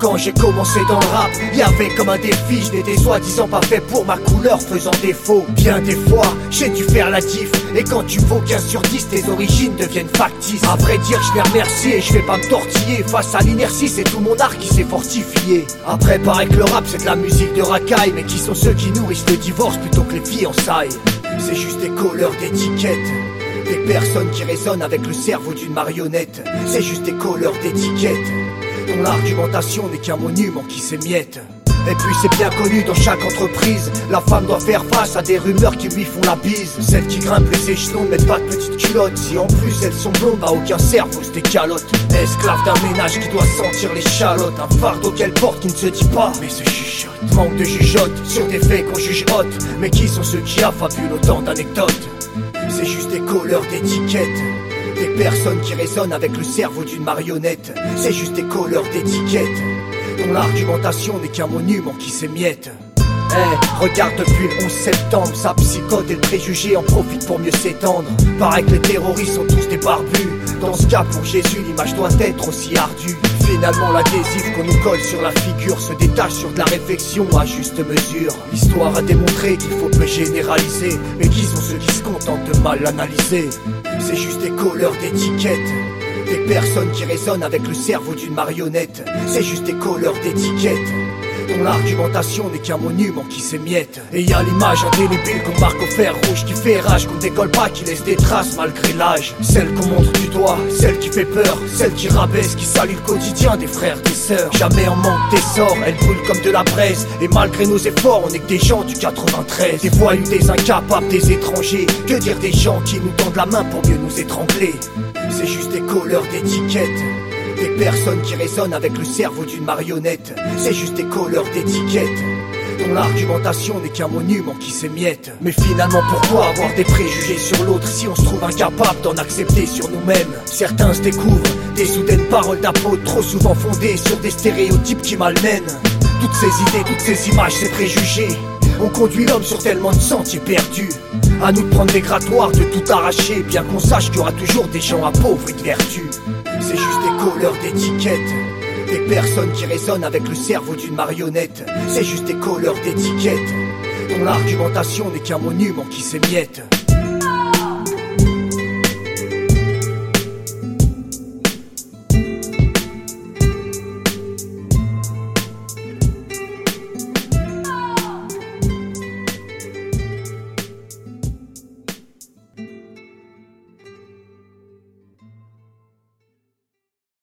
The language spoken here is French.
Quand j'ai commencé dans le rap, y avait comme un défi, je n'étais soi-disant pas fait pour ma couleur faisant défaut. Bien des fois, j'ai dû faire la diff, et quand tu vaux 15 sur 10, tes origines deviennent factices. À vrai dire, je les remercie et je vais pas me tortiller. Face à l'inertie, c'est tout mon art qui s'est fortifié. Après, paraît que le rap c'est de la musique de racaille, mais qui sont ceux qui nourrissent le divorce plutôt que les fiançailles? C'est juste des colleurs d'étiquettes. Des personnes qui résonnent avec le cerveau d'une marionnette. C'est juste des colleurs d'étiquettes. L'argumentation n'est qu'un monument qui s'émiette. Et puis c'est bien connu dans chaque entreprise, la femme doit faire face à des rumeurs qui lui font la bise. Celles qui grimpent les échelons ne mettent pas de petites culottes. Si en plus elles sont blondes, bah aucun cerveau se décalote. Esclave d'un ménage qui doit sentir les chalotes. Un fardeau qu'elle porte qui ne se dit pas, mais se chuchote. Manque de jugeote sur des faits qu'on juge haute. Mais qui sont ceux qui affabulent autant d'anecdotes? C'est juste des colleurs d'étiquettes. Des personnes qui résonnent avec le cerveau d'une marionnette. C'est juste des colleurs d'étiquettes dont l'argumentation n'est qu'un monument qui s'émiette. Eh, regarde depuis le 11 septembre, sa psychote et le préjugé en profitent pour mieux s'étendre. Paraît que les terroristes sont tous des barbus. Dans ce cas, pour Jésus, l'image doit être aussi ardue. Finalement, l'adhésif qu'on nous colle sur la figure se détache sur de la réflexion à juste mesure. L'histoire a démontré qu'il faut peu généraliser, mais qui sont ceux qui se contentent de mal analyser C'est juste des colleurs d'étiquettes. Des personnes qui résonnent avec le cerveau d'une marionnette. C'est juste des colleurs d'étiquettes. Dont l'argumentation n'est qu'un monument qui s'émiette. Et y a l'image indélébile qu'on marque au fer rouge qui fait rage, qu'on décolle pas, qui laisse des traces malgré l'âge. Celle qu'on montre du doigt, celle qui fait peur, celle qui rabaisse, qui salit le quotidien des frères, des sœurs. Jamais en manque d'essor, elle brûle comme de la braise. Et malgré nos efforts, on est que des gens du 93. Des voyous, des incapables, des étrangers. Que dire des gens qui nous tendent la main pour mieux nous étrangler? C'est juste des colleurs d'étiquettes. Des personnes qui résonnent avec le cerveau d'une marionnette. C'est juste des colleurs d'étiquettes. Dont l'argumentation n'est qu'un monument qui s'émiette. Mais finalement, pourquoi avoir des préjugés sur l'autre si on se trouve incapable d'en accepter sur nous-mêmes? Certains se découvrent des soudaines paroles d'apôtres, trop souvent fondées sur des stéréotypes qui malmènent. Toutes ces idées, toutes ces images, ces préjugés on conduit l'homme sur tellement de sentiers perdus. À nous de prendre des grattoirs, de tout arracher, bien qu'on sache qu'il y aura toujours des gens à pauvres et de vertu. C'est juste des colleurs d'étiquettes. Des personnes qui résonnent avec le cerveau d'une marionnette. C'est juste des colleurs d'étiquettes. Dont l'argumentation n'est qu'un monument qui s'émiette.